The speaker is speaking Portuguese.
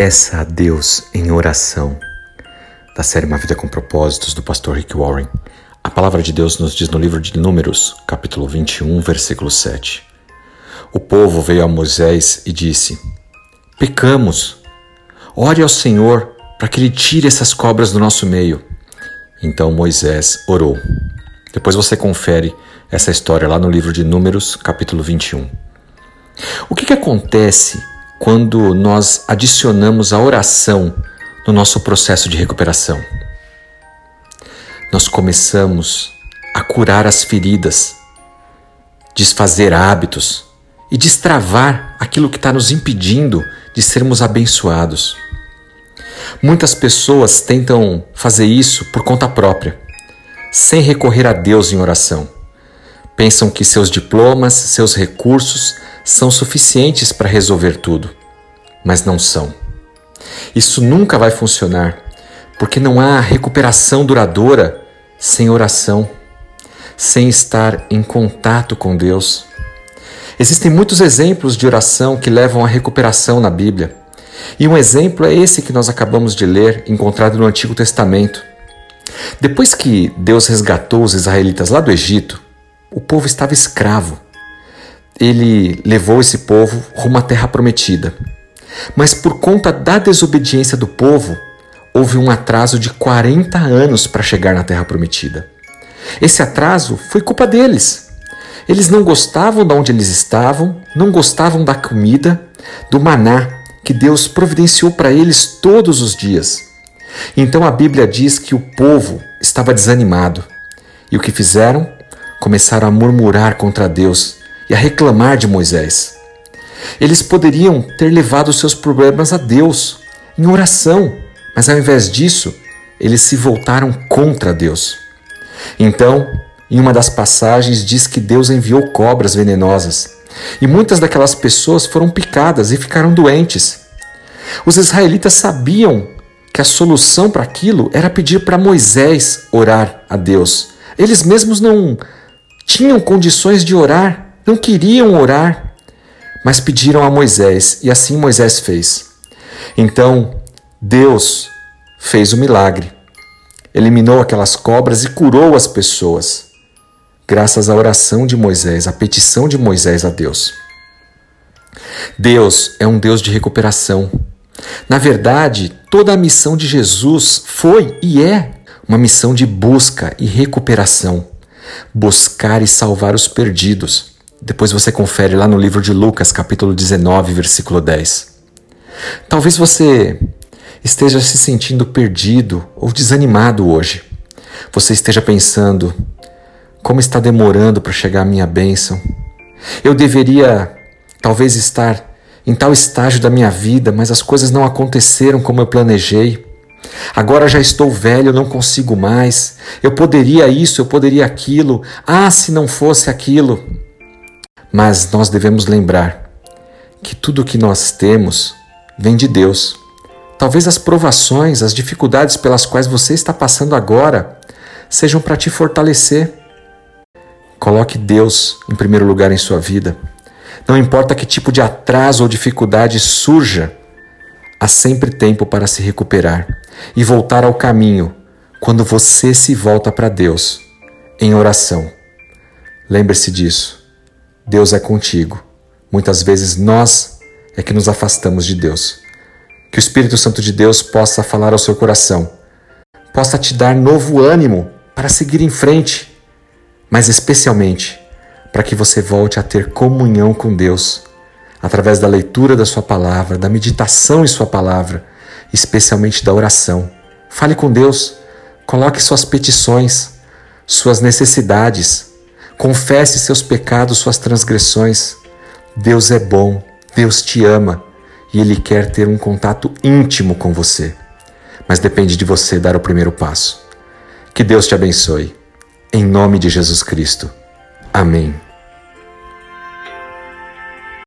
Peça a Deus em oração. Da série Uma Vida com Propósitos, do pastor Rick Warren. A palavra de Deus nos diz no livro de Números, capítulo 21, versículo 7. O povo veio a Moisés e disse: Pecamos. Ore ao Senhor para que ele tire essas cobras do nosso meio. Então Moisés orou. Depois você confere essa história lá no livro de Números, capítulo 21. O que, que acontece quando nós adicionamos a oração no nosso processo de recuperação. Nós começamos a curar as feridas, desfazer hábitos e destravar aquilo que está nos impedindo de sermos abençoados. Muitas pessoas tentam fazer isso por conta própria, sem recorrer a Deus em oração. Pensam que seus diplomas, seus recursos são suficientes para resolver tudo, mas não são. Isso nunca vai funcionar, porque não há recuperação duradoura sem oração, sem estar em contato com Deus. Existem muitos exemplos de oração que levam à recuperação na Bíblia. E um exemplo é esse que nós acabamos de ler, encontrado no Antigo Testamento. Depois que Deus resgatou os israelitas lá do Egito, o povo estava escravo ele levou esse povo rumo à terra prometida. Mas por conta da desobediência do povo, houve um atraso de 40 anos para chegar na terra prometida. Esse atraso foi culpa deles. Eles não gostavam de onde eles estavam, não gostavam da comida, do maná que Deus providenciou para eles todos os dias. Então a Bíblia diz que o povo estava desanimado. E o que fizeram? Começaram a murmurar contra Deus e a reclamar de Moisés. Eles poderiam ter levado seus problemas a Deus em oração, mas ao invés disso, eles se voltaram contra Deus. Então, em uma das passagens, diz que Deus enviou cobras venenosas e muitas daquelas pessoas foram picadas e ficaram doentes. Os israelitas sabiam que a solução para aquilo era pedir para Moisés orar a Deus. Eles mesmos não tinham condições de orar não queriam orar, mas pediram a Moisés, e assim Moisés fez. Então, Deus fez o milagre. Eliminou aquelas cobras e curou as pessoas, graças à oração de Moisés, à petição de Moisés a Deus. Deus é um Deus de recuperação. Na verdade, toda a missão de Jesus foi e é uma missão de busca e recuperação buscar e salvar os perdidos. Depois você confere lá no livro de Lucas, capítulo 19, versículo 10. Talvez você esteja se sentindo perdido ou desanimado hoje. Você esteja pensando: como está demorando para chegar a minha bênção? Eu deveria talvez estar em tal estágio da minha vida, mas as coisas não aconteceram como eu planejei. Agora já estou velho, não consigo mais. Eu poderia isso, eu poderia aquilo. Ah, se não fosse aquilo. Mas nós devemos lembrar que tudo o que nós temos vem de Deus. Talvez as provações, as dificuldades pelas quais você está passando agora sejam para te fortalecer. Coloque Deus em primeiro lugar em sua vida. Não importa que tipo de atraso ou dificuldade surja, há sempre tempo para se recuperar e voltar ao caminho quando você se volta para Deus em oração. Lembre-se disso. Deus é contigo. Muitas vezes nós é que nos afastamos de Deus. Que o Espírito Santo de Deus possa falar ao seu coração, possa te dar novo ânimo para seguir em frente, mas especialmente para que você volte a ter comunhão com Deus através da leitura da Sua palavra, da meditação em Sua palavra, especialmente da oração. Fale com Deus, coloque suas petições, suas necessidades Confesse seus pecados, suas transgressões. Deus é bom, Deus te ama e Ele quer ter um contato íntimo com você. Mas depende de você dar o primeiro passo. Que Deus te abençoe. Em nome de Jesus Cristo. Amém.